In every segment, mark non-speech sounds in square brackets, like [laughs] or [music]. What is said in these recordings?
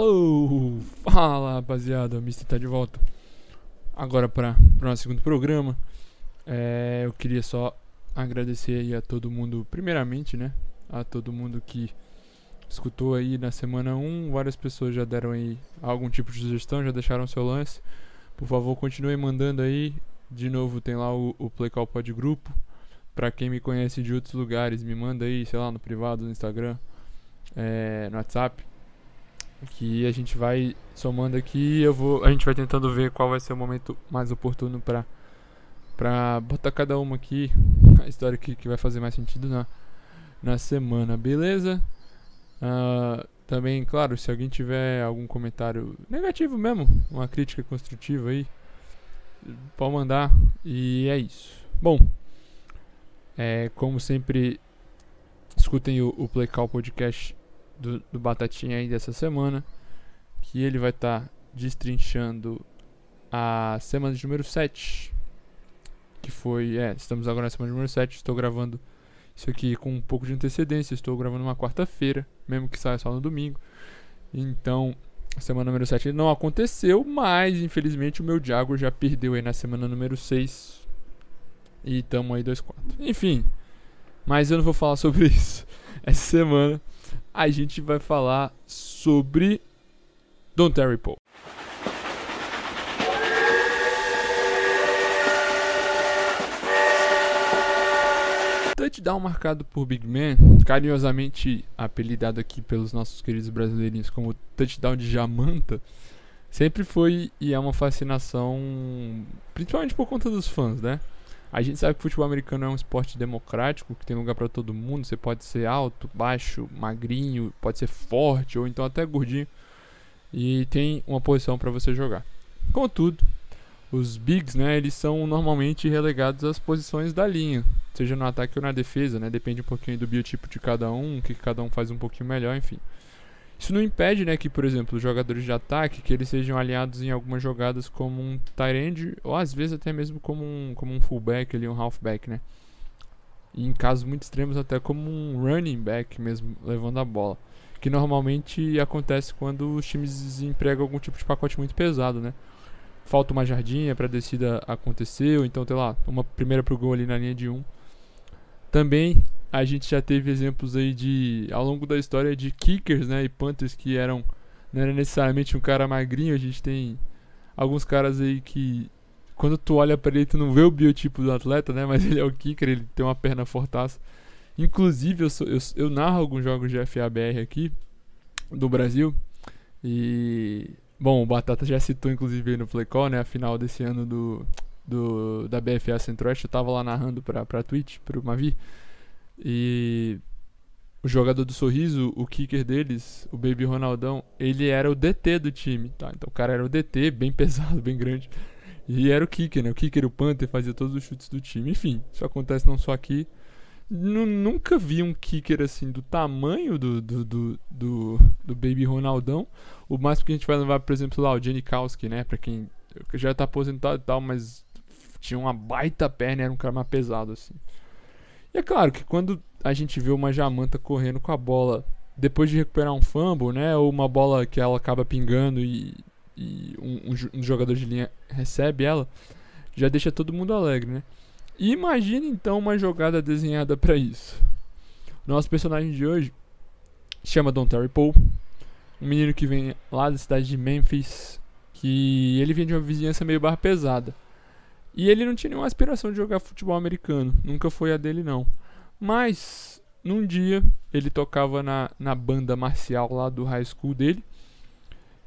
Alô! Fala rapaziada, o Mister tá de volta. Agora para o nosso segundo programa. É, eu queria só agradecer aí a todo mundo, primeiramente, né? A todo mundo que escutou aí na semana 1. Várias pessoas já deram aí algum tipo de sugestão, já deixaram seu lance. Por favor, continue mandando aí. De novo, tem lá o, o Play Call Pod Grupo. Pra quem me conhece de outros lugares, me manda aí, sei lá, no privado, no Instagram, é, no WhatsApp que a gente vai somando aqui eu vou a gente vai tentando ver qual vai ser o momento mais oportuno para para botar cada uma aqui a história que, que vai fazer mais sentido na na semana beleza? Uh, também claro se alguém tiver algum comentário negativo mesmo uma crítica construtiva aí pode mandar e é isso. Bom é, como sempre escutem o, o Podcast do, do Batatinha aí dessa semana, que ele vai estar tá destrinchando a semana de número 7, que foi, é, estamos agora na semana de número 7, estou gravando isso aqui com um pouco de antecedência, estou gravando uma quarta-feira, mesmo que saia só no domingo. Então, a semana número 7 não aconteceu, mas infelizmente o meu Diago já perdeu aí na semana número 6. E tamo aí 2-4. Enfim, mas eu não vou falar sobre [laughs] isso essa semana a gente vai falar sobre Don Terry Poe. Touchdown marcado por Big Man, carinhosamente apelidado aqui pelos nossos queridos brasileirinhos como touchdown de Jamanta, sempre foi e é uma fascinação, principalmente por conta dos fãs, né? A gente sabe que o futebol americano é um esporte democrático, que tem lugar para todo mundo. Você pode ser alto, baixo, magrinho, pode ser forte ou então até gordinho. E tem uma posição para você jogar. Contudo, os bigs, né, eles são normalmente relegados às posições da linha, seja no ataque ou na defesa, né? Depende um pouquinho do biotipo de cada um, o que cada um faz um pouquinho melhor, enfim. Isso não impede, né, que, por exemplo, os jogadores de ataque, que eles sejam aliados em algumas jogadas como um tight ou às vezes até mesmo como um, como um fullback ali, um halfback, né? E em casos muito extremos até como um running back mesmo, levando a bola. Que normalmente acontece quando os times empregam algum tipo de pacote muito pesado, né? Falta uma jardinha para a descida acontecer, ou então, sei lá, uma primeira pro gol ali na linha de um. Também a gente já teve exemplos aí de ao longo da história de kickers, né, e punters que eram não era necessariamente um cara magrinho, a gente tem alguns caras aí que quando tu olha para ele tu não vê o biotipo do atleta, né, [laughs] mas ele é o kicker, ele tem uma perna fortaça. Inclusive eu, sou, eu, eu narro alguns jogos de FABR aqui do Brasil e bom, o Batata já citou inclusive no Play Call, né, a final desse ano do do da BFA Centro-Oeste, eu tava lá narrando para para Twitch, pro Mavi. E o jogador do sorriso, o kicker deles, o Baby Ronaldão, ele era o DT do time, tá? Então o cara era o DT, bem [laughs] pesado, bem grande. E era o kicker, né? O kicker, o Panther, fazia todos os chutes do time. Enfim, isso acontece não só aqui. N nunca vi um kicker assim do tamanho do, do, do, do, do Baby Ronaldão. O máximo que a gente vai levar, por exemplo, lá, o Jenny Kowski, né? Pra quem já tá aposentado e tal, mas tinha uma baita perna, era um cara mais pesado, assim. É claro que quando a gente vê uma Jamanta correndo com a bola depois de recuperar um fumble, né? Ou uma bola que ela acaba pingando e, e um, um, jogador de linha recebe ela, já deixa todo mundo alegre, né? E imagine então uma jogada desenhada para isso. Nosso personagem de hoje chama Don Terry Poe, um menino que vem lá da cidade de Memphis, que ele vem de uma vizinhança meio barra pesada. E ele não tinha nenhuma aspiração de jogar futebol americano. Nunca foi a dele, não. Mas, num dia, ele tocava na, na banda marcial lá do high school dele.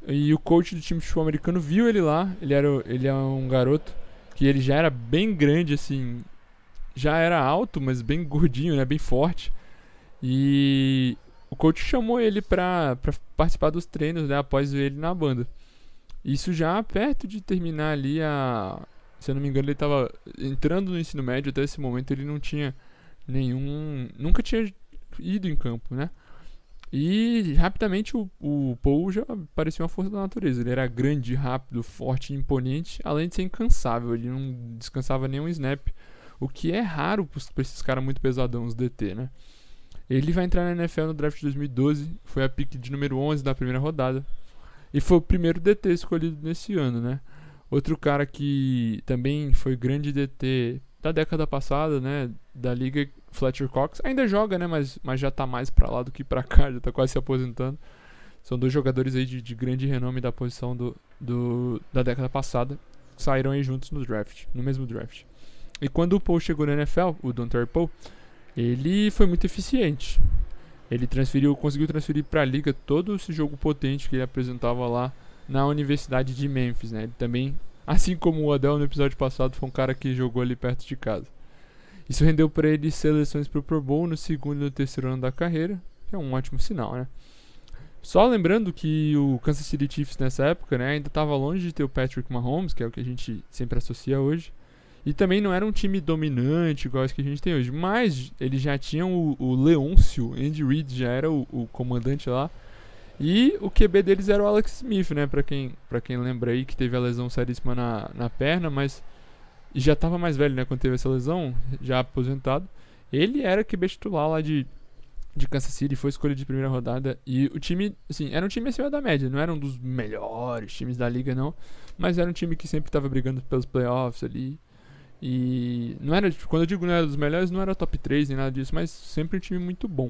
E o coach do time de futebol americano viu ele lá. Ele, era, ele é um garoto que ele já era bem grande, assim. Já era alto, mas bem gordinho, né? Bem forte. E o coach chamou ele pra, pra participar dos treinos, né? Após ver ele na banda. Isso já perto de terminar ali a, se eu não me engano, ele estava entrando no ensino médio até esse momento, ele não tinha nenhum. Nunca tinha ido em campo, né? E rapidamente o, o Paul já parecia uma força da natureza. Ele era grande, rápido, forte imponente, além de ser incansável. Ele não descansava nenhum snap, o que é raro para esses caras muito pesadão, os DT, né? Ele vai entrar na NFL no draft de 2012, foi a pick de número 11 da primeira rodada. E foi o primeiro DT escolhido nesse ano, né? Outro cara que também foi grande DT da década passada, né? Da liga, Fletcher Cox. Ainda joga, né? Mas, mas já tá mais pra lá do que pra cá, [laughs] já tá quase se aposentando. São dois jogadores aí de, de grande renome da posição do, do, da década passada. Saíram aí juntos no draft, no mesmo draft. E quando o Paul chegou na NFL, o Don Terry Paul, ele foi muito eficiente. Ele transferiu, conseguiu transferir para a liga todo esse jogo potente que ele apresentava lá na Universidade de Memphis, né? Ele também, assim como o Odell no episódio passado, foi um cara que jogou ali perto de casa. Isso rendeu para ele seleções para o Pro Bowl no segundo e no terceiro ano da carreira, que é um ótimo sinal, né? Só lembrando que o Kansas City Chiefs nessa época, né, ainda estava longe de ter o Patrick Mahomes, que é o que a gente sempre associa hoje. E também não era um time dominante igual esse que a gente tem hoje. Mas eles já tinham o, o Leôncio, Andy Reid já era o, o, comandante lá. E o QB deles era o Alex Smith, né? Pra quem, pra quem lembra aí que teve a lesão seríssima na, na perna, mas já estava mais velho, né? Quando teve essa lesão, já aposentado. Ele era QB titular lá de, de Kansas City, foi escolha de primeira rodada. E o time, assim, era um time acima da média. Não era um dos melhores times da liga, não. Mas era um time que sempre estava brigando pelos playoffs ali. E não era, quando eu digo não era dos melhores, não era top 3 nem nada disso, mas sempre um time muito bom.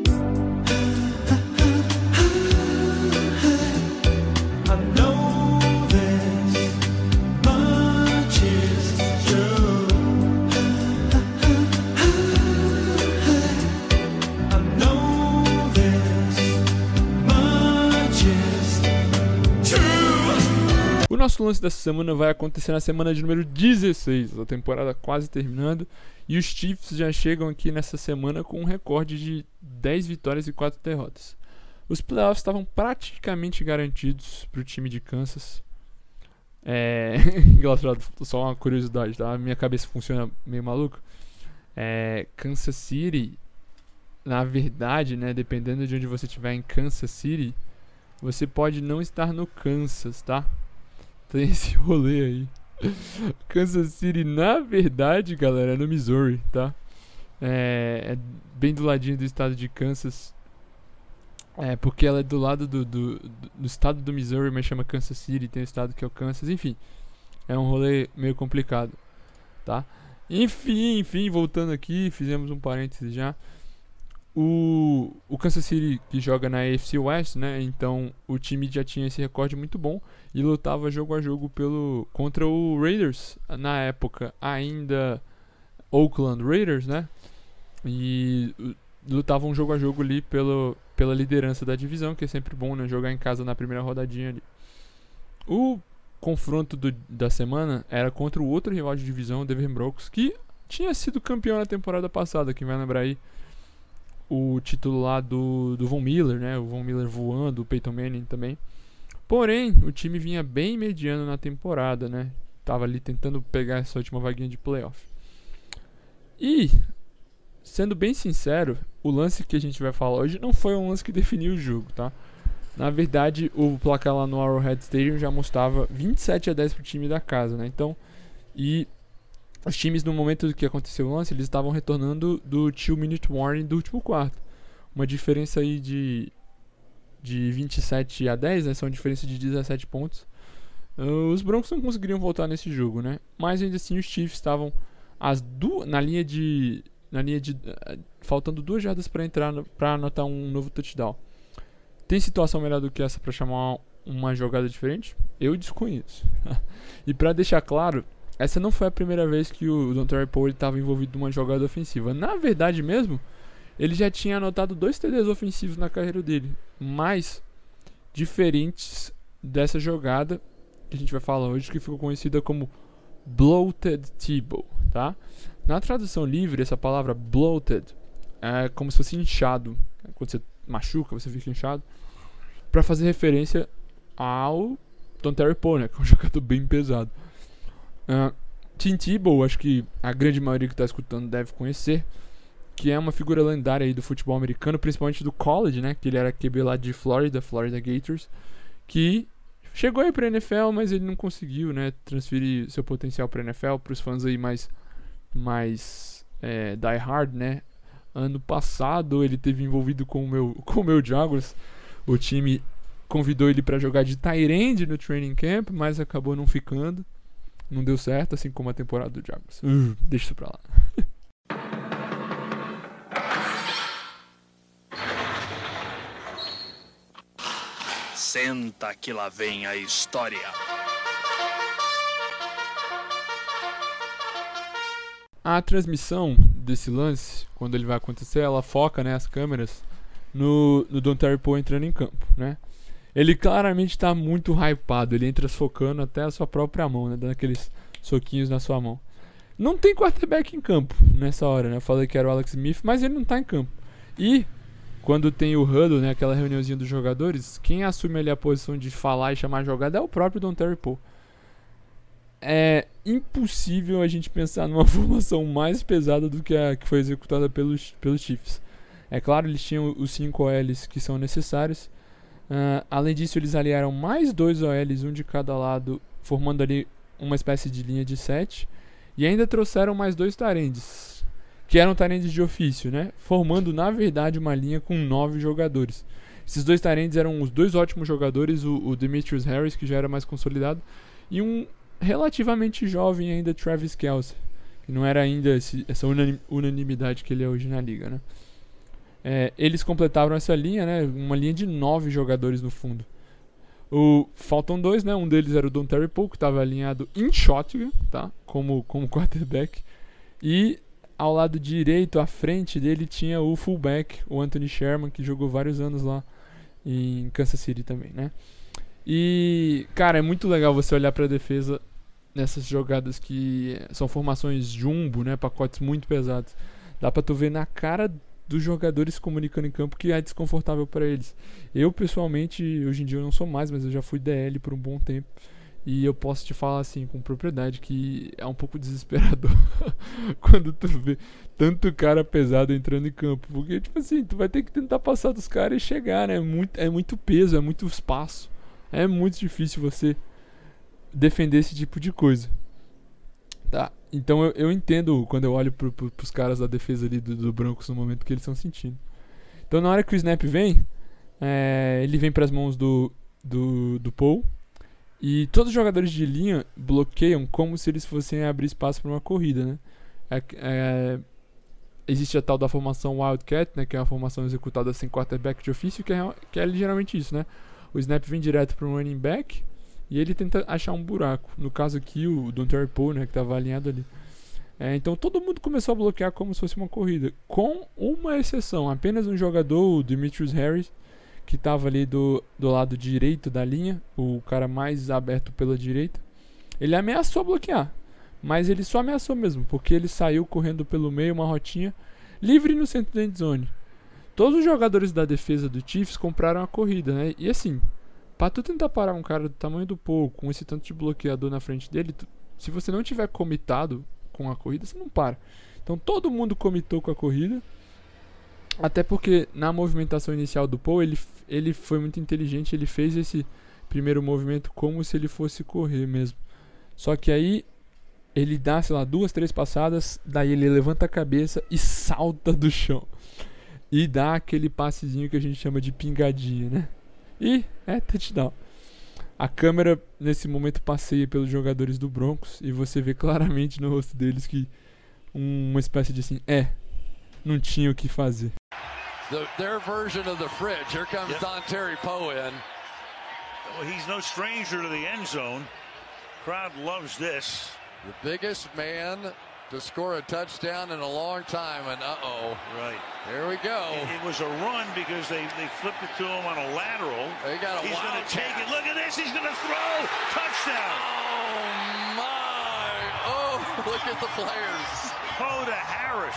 Nosso lance dessa semana vai acontecer na semana de número 16, a temporada quase terminando. E os Chiefs já chegam aqui nessa semana com um recorde de 10 vitórias e 4 derrotas. Os playoffs estavam praticamente garantidos para o time de Kansas. É. [laughs] Só uma curiosidade, tá? Minha cabeça funciona meio maluco. É, Kansas City, na verdade, né? Dependendo de onde você estiver em Kansas City, você pode não estar no Kansas, tá? Tem esse [laughs] rolê aí. Kansas City, na verdade, galera, é no Missouri, tá? É, é, bem do ladinho do estado de Kansas. É, porque ela é do lado do, do, do, estado do Missouri, mas chama Kansas City, tem o estado que é o Kansas, enfim. É um rolê meio complicado, tá? Enfim, enfim, voltando aqui, fizemos um parênteses já o, o Kansas City que joga na AFC West, né? Então o time já tinha esse recorde muito bom e lutava jogo a jogo pelo contra o Raiders na época ainda Oakland Raiders, né? E lutavam jogo a jogo ali pelo, pela liderança da divisão, que é sempre bom, né? Jogar em casa na primeira rodadinha ali. O confronto do, da semana era contra o outro rival de divisão, o Denver Broncos, que tinha sido campeão na temporada passada, quem vai lembrar aí o título lá do, do Von Miller, né? O Von Miller voando, o Peyton Manning também. Porém, o time vinha bem mediano na temporada, né? Tava ali tentando pegar essa última vaguinha de playoff. E, sendo bem sincero, o lance que a gente vai falar hoje não foi um lance que definiu o jogo, tá? Na verdade, o placar lá no Arrowhead Stadium já mostrava 27 a 10 pro time da casa, né? Então, e os times no momento que aconteceu o lance, eles estavam retornando do 2 minute warning do último quarto. Uma diferença aí de de 27 a 10, né? São diferença de 17 pontos. Uh, os Broncos não conseguiriam voltar nesse jogo, né? Mas ainda assim os Chiefs estavam as duas na linha de na linha de uh, faltando duas jardas para entrar para anotar um novo touchdown. Tem situação melhor do que essa para chamar uma jogada diferente? Eu desconheço. [laughs] e para deixar claro, essa não foi a primeira vez que o Don Terry Poe estava envolvido numa jogada ofensiva. Na verdade mesmo, ele já tinha anotado dois TDs ofensivos na carreira dele, mas diferentes dessa jogada que a gente vai falar hoje, que ficou conhecida como bloated Tebow, tá? Na tradução livre, essa palavra bloated é como se fosse inchado. Quando você machuca, você fica inchado. Para fazer referência ao Don Terry Poe, né? Que é um [laughs] jogador bem pesado. Uh, Tim Tebow, acho que a grande maioria que está escutando deve conhecer, que é uma figura lendária aí do futebol americano, principalmente do college, né? Que ele era QB lá de Florida, Florida Gators, que chegou aí para NFL, mas ele não conseguiu, né? Transferir seu potencial para NFL. Para os fãs aí mais mais é, die hard, né? Ano passado ele teve envolvido com o meu [laughs] com o meu Jaguars, o time convidou ele para jogar de Tyrande no training camp, mas acabou não ficando. Não deu certo, assim como a temporada do Jaguars. Uh, deixa isso pra lá. Senta que lá vem a história. A transmissão desse lance, quando ele vai acontecer, ela foca né, as câmeras no, no Don Terry Poe entrando em campo, né? Ele claramente está muito hypado, ele entra socando até a sua própria mão, né? Dando aqueles soquinhos na sua mão. Não tem quarterback em campo nessa hora, né? Eu falei que era o Alex Smith, mas ele não está em campo. E quando tem o huddle, né, aquela reuniãozinha dos jogadores, quem assume ali a posição de falar e chamar a jogada é o próprio Don Terry Poe. É impossível a gente pensar numa [laughs] formação mais pesada do que a que foi executada pelos, pelos Chiefs. É claro, eles tinham os 5 OLs que são necessários. Uh, além disso, eles aliaram mais dois OLs, um de cada lado, formando ali uma espécie de linha de 7. E ainda trouxeram mais dois Tarendes, que eram tarendes de ofício, né? Formando, na verdade, uma linha com nove jogadores. Esses dois tarendes eram os dois ótimos jogadores, o, o Demetrius Harris, que já era mais consolidado, e um relativamente jovem ainda, Travis Kelce, que não era ainda esse, essa unanimidade que ele é hoje na liga, né? É, eles completavam essa linha, né? Uma linha de nove jogadores no fundo. O, faltam dois, né? Um deles era o Don Terry Poe, que estava alinhado em shotgun, tá? Como, como [laughs] quarterback. E ao lado direito, à frente dele, tinha o fullback, o Anthony Sherman, que jogou vários anos lá em Kansas City também, né? E, cara, é muito legal você olhar para a defesa nessas jogadas que são formações jumbo, né? Pacotes muito pesados. Dá para tu ver na cara dos jogadores se comunicando em campo que é desconfortável para eles. Eu, pessoalmente, hoje em dia eu não sou mais, mas eu já fui DL por um bom tempo. E eu posso te falar assim com propriedade que é um pouco [laughs] desesperador [laughs] quando tu vê tanto cara pesado entrando em campo. Porque, tipo assim, tu vai ter que tentar passar dos caras e chegar, né? É muito, é muito peso, é muito espaço. É muito difícil você defender esse tipo de coisa. Tá? Então eu, eu entendo quando eu olho pro, pro, pros caras da defesa ali do, do Broncos no momento que eles estão sentindo. Então na hora que o snap vem, é, ele vem para as mãos do, do, do Paul e todos os jogadores de linha bloqueiam como se eles fossem abrir espaço para uma corrida, né? É, é, existe a tal da formação Wildcat, né? Que é uma formação executada sem quarterback de ofício, que é, que é ligeiramente isso, né? O snap vem direto para um running back e ele tenta achar um buraco. No caso aqui, o Don Terry Poe, né? Que estava alinhado ali. É, então todo mundo começou a bloquear como se fosse uma corrida, com uma exceção. Apenas um jogador, o Demetrius Harris, que estava ali do, do lado direito da linha, o cara mais aberto pela direita, ele ameaçou bloquear. Mas ele só ameaçou mesmo, porque ele saiu correndo pelo meio, uma rotinha, livre no centro da endzone. Todos os jogadores da defesa do Chiefs compraram a corrida, né? E assim, para tu tentar parar um cara do tamanho do Paul, com esse tanto de bloqueador na frente dele, tu, se você não tiver comitado com a corrida, você não para. Então todo mundo comitou com a corrida. Até porque na movimentação inicial do Paul, ele, ele foi muito inteligente, ele fez esse primeiro movimento como se ele fosse correr mesmo. Só que aí ele dá, sei lá, duas, três passadas, daí ele levanta a cabeça e salta do chão. E dá aquele passezinho que a gente chama de pingadinha, né? E é touchdown. A câmera nesse momento passeia pelos jogadores do Broncos e você vê claramente no rosto deles que uma espécie de assim, é, não tinha o que fazer. The, their version of the fridge. Here comes yep. Don Terry Poe in. Well, he's no stranger to the end zone. Crowd loves this. The biggest man to score a touchdown in a long time, and uh-oh. Right. Here we go. It, it, was a run because they, they flipped it to him on a lateral. They got a He's going to take it. Look at this. He's going to throw. Touchdown. Oh, my. Oh, [laughs] look at the players. To Harris.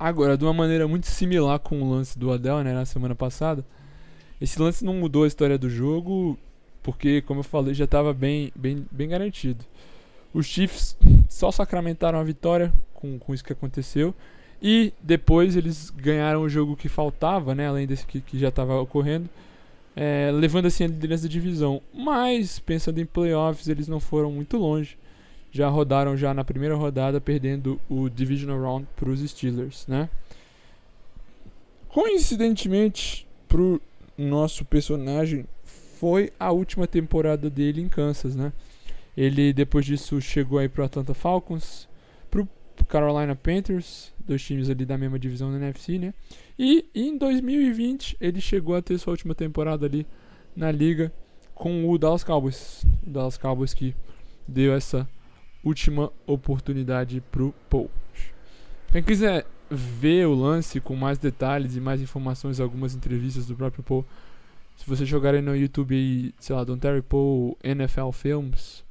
Agora, de uma maneira muito similar com o lance do Adel, né, na semana passada, esse lance não mudou a história do jogo, porque, como eu falei, já estava bem, bem, bem garantido. Os Chiefs só sacramentaram a vitória com, com isso que aconteceu, e depois eles ganharam o jogo que faltava, né, além desse que, que já estava ocorrendo, é, levando assim a liderança da divisão. Mas, pensando em playoffs, eles não foram muito longe já rodaram já na primeira rodada, perdendo o Divisional Round para os Steelers, né? Coincidentemente, pro nosso personagem foi a última temporada dele em Kansas, né? Ele depois disso chegou aí pro Atlanta Falcons, pro Carolina Panthers, dois times ali da mesma divisão da NFC, né? E em 2020 ele chegou a ter sua última temporada ali na liga com o Dallas Cowboys. O Dallas Cowboys que deu essa última oportunidade pro Paul. Quem quiser ver o lance com mais detalhes e mais informações, algumas entrevistas do próprio Paul, se vocês jogarem no YouTube aí, sei lá, Don Terry Paul NFL Films,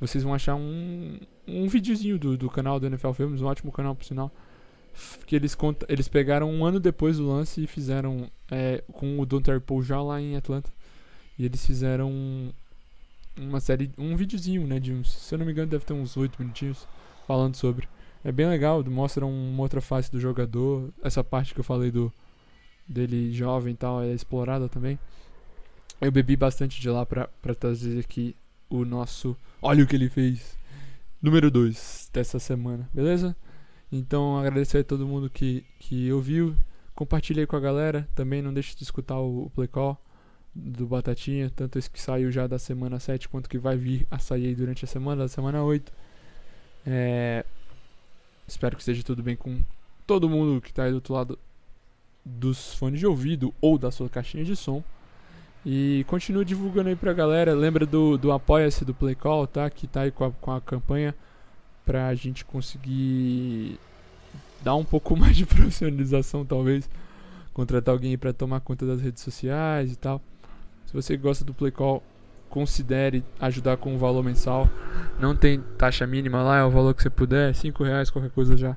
vocês vão achar um, um videozinho do, do canal do NFL Films, um ótimo canal por sinal, que eles, conta, eles pegaram um ano depois do lance e fizeram é, com o Don Paul já lá em Atlanta. E eles fizeram uma série, um videozinho, né, de uns, se eu não me engano deve ter uns 8 minutinhos falando sobre. É bem legal, mostra uma outra face do jogador, essa parte que eu falei do dele jovem e tal é explorada também. Eu bebi bastante de lá pra, pra trazer aqui o nosso. Olha o que ele fez! Número 2 dessa semana, beleza? Então agradecer a todo mundo que, que ouviu. Compartilhe aí com a galera. Também não deixe de escutar o, o Play Call do Batatinha, tanto esse que saiu já da semana 7 quanto que vai vir a sair durante a semana, da semana 8. É... Espero que esteja tudo bem com todo mundo que está aí do outro lado dos fones de ouvido ou da sua caixinha de som. E continue divulgando aí pra galera. Lembra do, do Apoia-se do Play Call, tá? Que tá aí com a, com a campanha pra gente conseguir dar um pouco [laughs] mais de profissionalização, talvez. Contratar alguém para tomar conta das redes sociais e tal. Se você gosta do Play Call, considere ajudar com o valor mensal. Não tem taxa mínima lá, é o valor que você puder. 5 reais, qualquer coisa já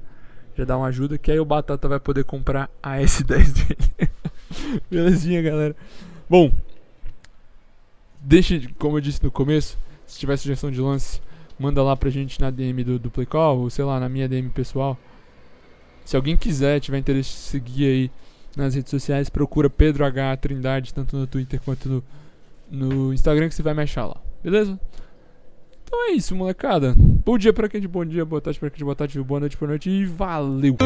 já dá uma ajuda, que aí o Batata vai poder comprar a S10 dele. [laughs] Belezinha, galera. Bom, deixe, como eu disse no começo, se tiver sugestão de lance, manda lá pra gente na DM do, do Playcall, ou sei lá, na minha DM pessoal. Se alguém quiser, tiver interesse de seguir aí nas redes sociais, procura Pedro H Trindade, tanto no Twitter quanto no, no Instagram, que você vai me achar lá. Beleza? Então é isso, molecada. Bom dia pra quem de bom dia, boa tarde pra quem de boa tarde, boa noite, boa noite e valeu!